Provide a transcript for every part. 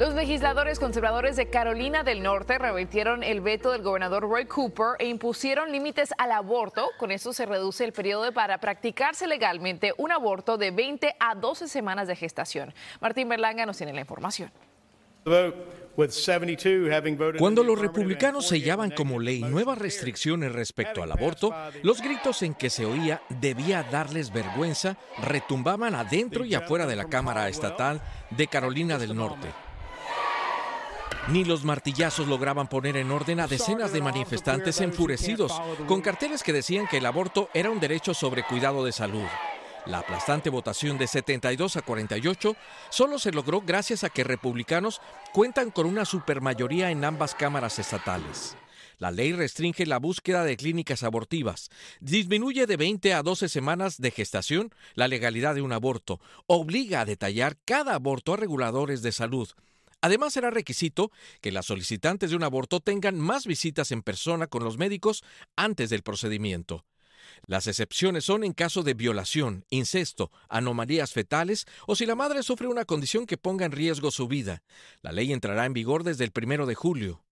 Los legisladores conservadores de Carolina del Norte revirtieron el veto del gobernador Roy Cooper e impusieron límites al aborto. Con eso se reduce el periodo para practicarse legalmente un aborto de 20 a 12 semanas de gestación. Martín Berlanga nos tiene la información. Cuando los republicanos sellaban como ley nuevas restricciones respecto al aborto, los gritos en que se oía debía darles vergüenza retumbaban adentro y afuera de la Cámara Estatal de Carolina del Norte. Ni los martillazos lograban poner en orden a decenas de manifestantes enfurecidos, con carteles que decían que el aborto era un derecho sobre cuidado de salud. La aplastante votación de 72 a 48 solo se logró gracias a que republicanos cuentan con una supermayoría en ambas cámaras estatales. La ley restringe la búsqueda de clínicas abortivas, disminuye de 20 a 12 semanas de gestación la legalidad de un aborto, obliga a detallar cada aborto a reguladores de salud. Además, será requisito que las solicitantes de un aborto tengan más visitas en persona con los médicos antes del procedimiento. Las excepciones son en caso de violación, incesto, anomalías fetales o si la madre sufre una condición que ponga en riesgo su vida. La ley entrará en vigor desde el primero de julio.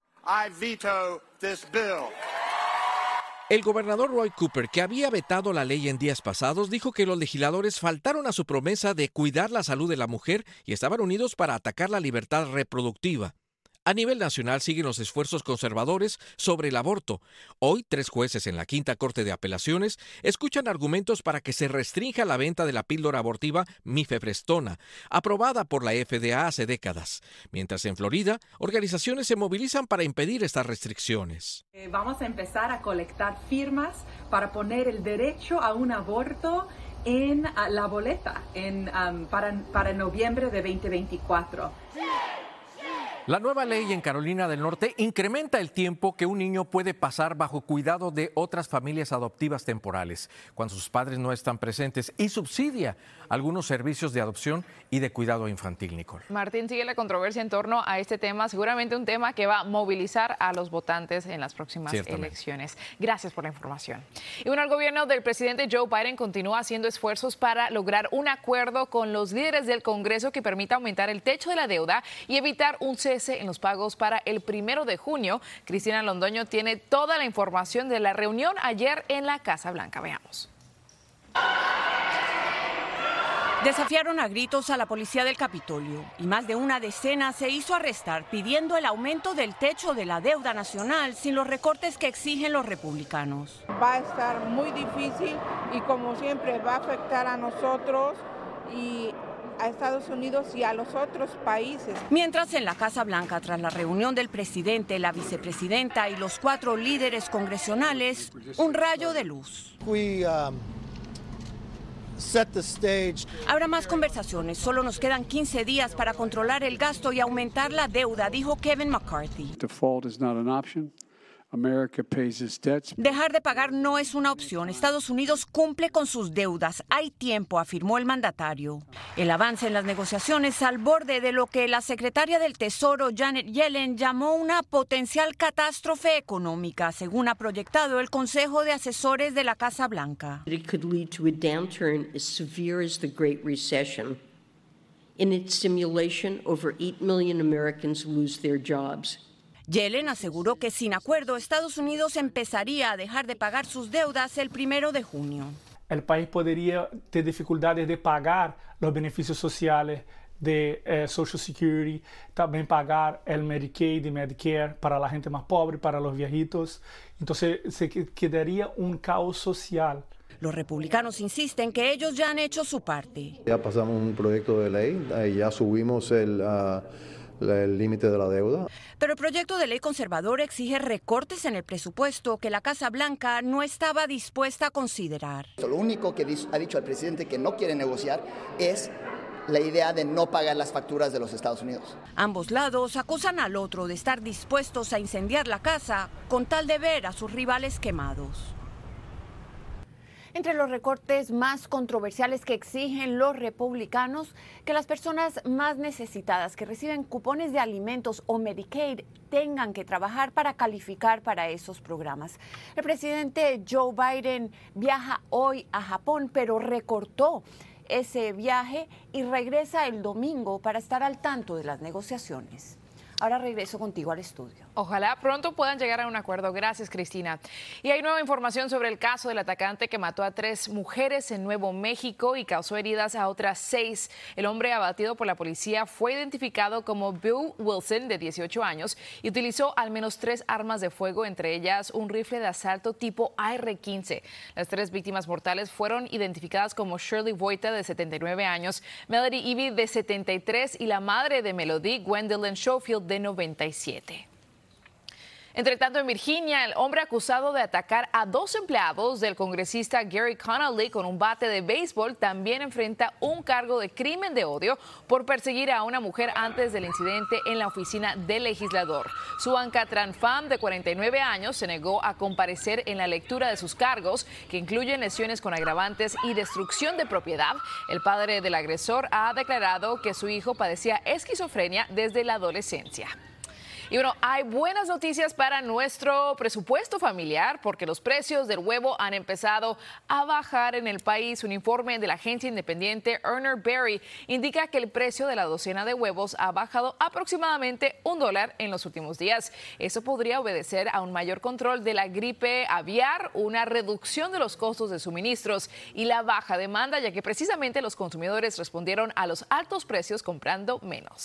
El gobernador Roy Cooper, que había vetado la ley en días pasados, dijo que los legisladores faltaron a su promesa de cuidar la salud de la mujer y estaban unidos para atacar la libertad reproductiva. A nivel nacional siguen los esfuerzos conservadores sobre el aborto. Hoy, tres jueces en la Quinta Corte de Apelaciones escuchan argumentos para que se restrinja la venta de la píldora abortiva mifeprestona, aprobada por la FDA hace décadas. Mientras en Florida, organizaciones se movilizan para impedir estas restricciones. Eh, vamos a empezar a colectar firmas para poner el derecho a un aborto en ah, la boleta para, para noviembre de 2024. La nueva ley en Carolina del Norte incrementa el tiempo que un niño puede pasar bajo cuidado de otras familias adoptivas temporales cuando sus padres no están presentes y subsidia algunos servicios de adopción y de cuidado infantil, Nicole. Martín, sigue la controversia en torno a este tema, seguramente un tema que va a movilizar a los votantes en las próximas elecciones. Gracias por la información. Y bueno, el gobierno del presidente Joe Biden continúa haciendo esfuerzos para lograr un acuerdo con los líderes del Congreso que permita aumentar el techo de la deuda y evitar un cese en los pagos para el primero de junio. Cristina Londoño tiene toda la información de la reunión ayer en la Casa Blanca. Veamos. Desafiaron a gritos a la policía del Capitolio y más de una decena se hizo arrestar pidiendo el aumento del techo de la deuda nacional sin los recortes que exigen los republicanos. Va a estar muy difícil y como siempre va a afectar a nosotros y a Estados Unidos y a los otros países. Mientras en la Casa Blanca, tras la reunión del presidente, la vicepresidenta y los cuatro líderes congresionales, un rayo de luz. Um, Habrá más conversaciones. Solo nos quedan 15 días para controlar el gasto y aumentar la deuda, dijo Kevin McCarthy. Dejar de pagar no es una opción. Estados Unidos cumple con sus deudas. Hay tiempo, afirmó el mandatario. El avance en las negociaciones al borde de lo que la secretaria del Tesoro, Janet Yellen, llamó una potencial catástrofe económica, según ha proyectado el Consejo de Asesores de la Casa Blanca. It could lead to a downturn as severe as the Great Recession. In its simulation, over 8 million Americans lose their jobs. Yellen aseguró que sin acuerdo Estados Unidos empezaría a dejar de pagar sus deudas el primero de junio. El país podría tener dificultades de pagar los beneficios sociales de eh, Social Security, también pagar el Medicaid y Medicare para la gente más pobre, para los viejitos. Entonces se quedaría un caos social. Los republicanos insisten que ellos ya han hecho su parte. Ya pasamos un proyecto de ley, ya subimos el... Ah, el límite de la deuda. Pero el proyecto de ley conservador exige recortes en el presupuesto que la Casa Blanca no estaba dispuesta a considerar. Lo único que ha dicho el presidente que no quiere negociar es la idea de no pagar las facturas de los Estados Unidos. Ambos lados acusan al otro de estar dispuestos a incendiar la casa con tal de ver a sus rivales quemados. Entre los recortes más controversiales que exigen los republicanos, que las personas más necesitadas que reciben cupones de alimentos o Medicaid tengan que trabajar para calificar para esos programas. El presidente Joe Biden viaja hoy a Japón, pero recortó ese viaje y regresa el domingo para estar al tanto de las negociaciones. Ahora regreso contigo al estudio. Ojalá pronto puedan llegar a un acuerdo. Gracias, Cristina. Y hay nueva información sobre el caso del atacante que mató a tres mujeres en Nuevo México y causó heridas a otras seis. El hombre abatido por la policía fue identificado como Bill Wilson, de 18 años, y utilizó al menos tres armas de fuego, entre ellas un rifle de asalto tipo AR-15. Las tres víctimas mortales fueron identificadas como Shirley Voita, de 79 años, Melody Ivy, de 73, y la madre de Melody, Gwendolyn Schofield, de 97. Entre tanto, en Virginia, el hombre acusado de atacar a dos empleados del congresista Gary Connolly con un bate de béisbol también enfrenta un cargo de crimen de odio por perseguir a una mujer antes del incidente en la oficina del legislador. Su Tran Pham, de 49 años, se negó a comparecer en la lectura de sus cargos, que incluyen lesiones con agravantes y destrucción de propiedad. El padre del agresor ha declarado que su hijo padecía esquizofrenia desde la adolescencia. Y bueno, hay buenas noticias para nuestro presupuesto familiar porque los precios del huevo han empezado a bajar en el país. Un informe de la agencia independiente Erner Berry indica que el precio de la docena de huevos ha bajado aproximadamente un dólar en los últimos días. Eso podría obedecer a un mayor control de la gripe aviar, una reducción de los costos de suministros y la baja demanda, ya que precisamente los consumidores respondieron a los altos precios comprando menos.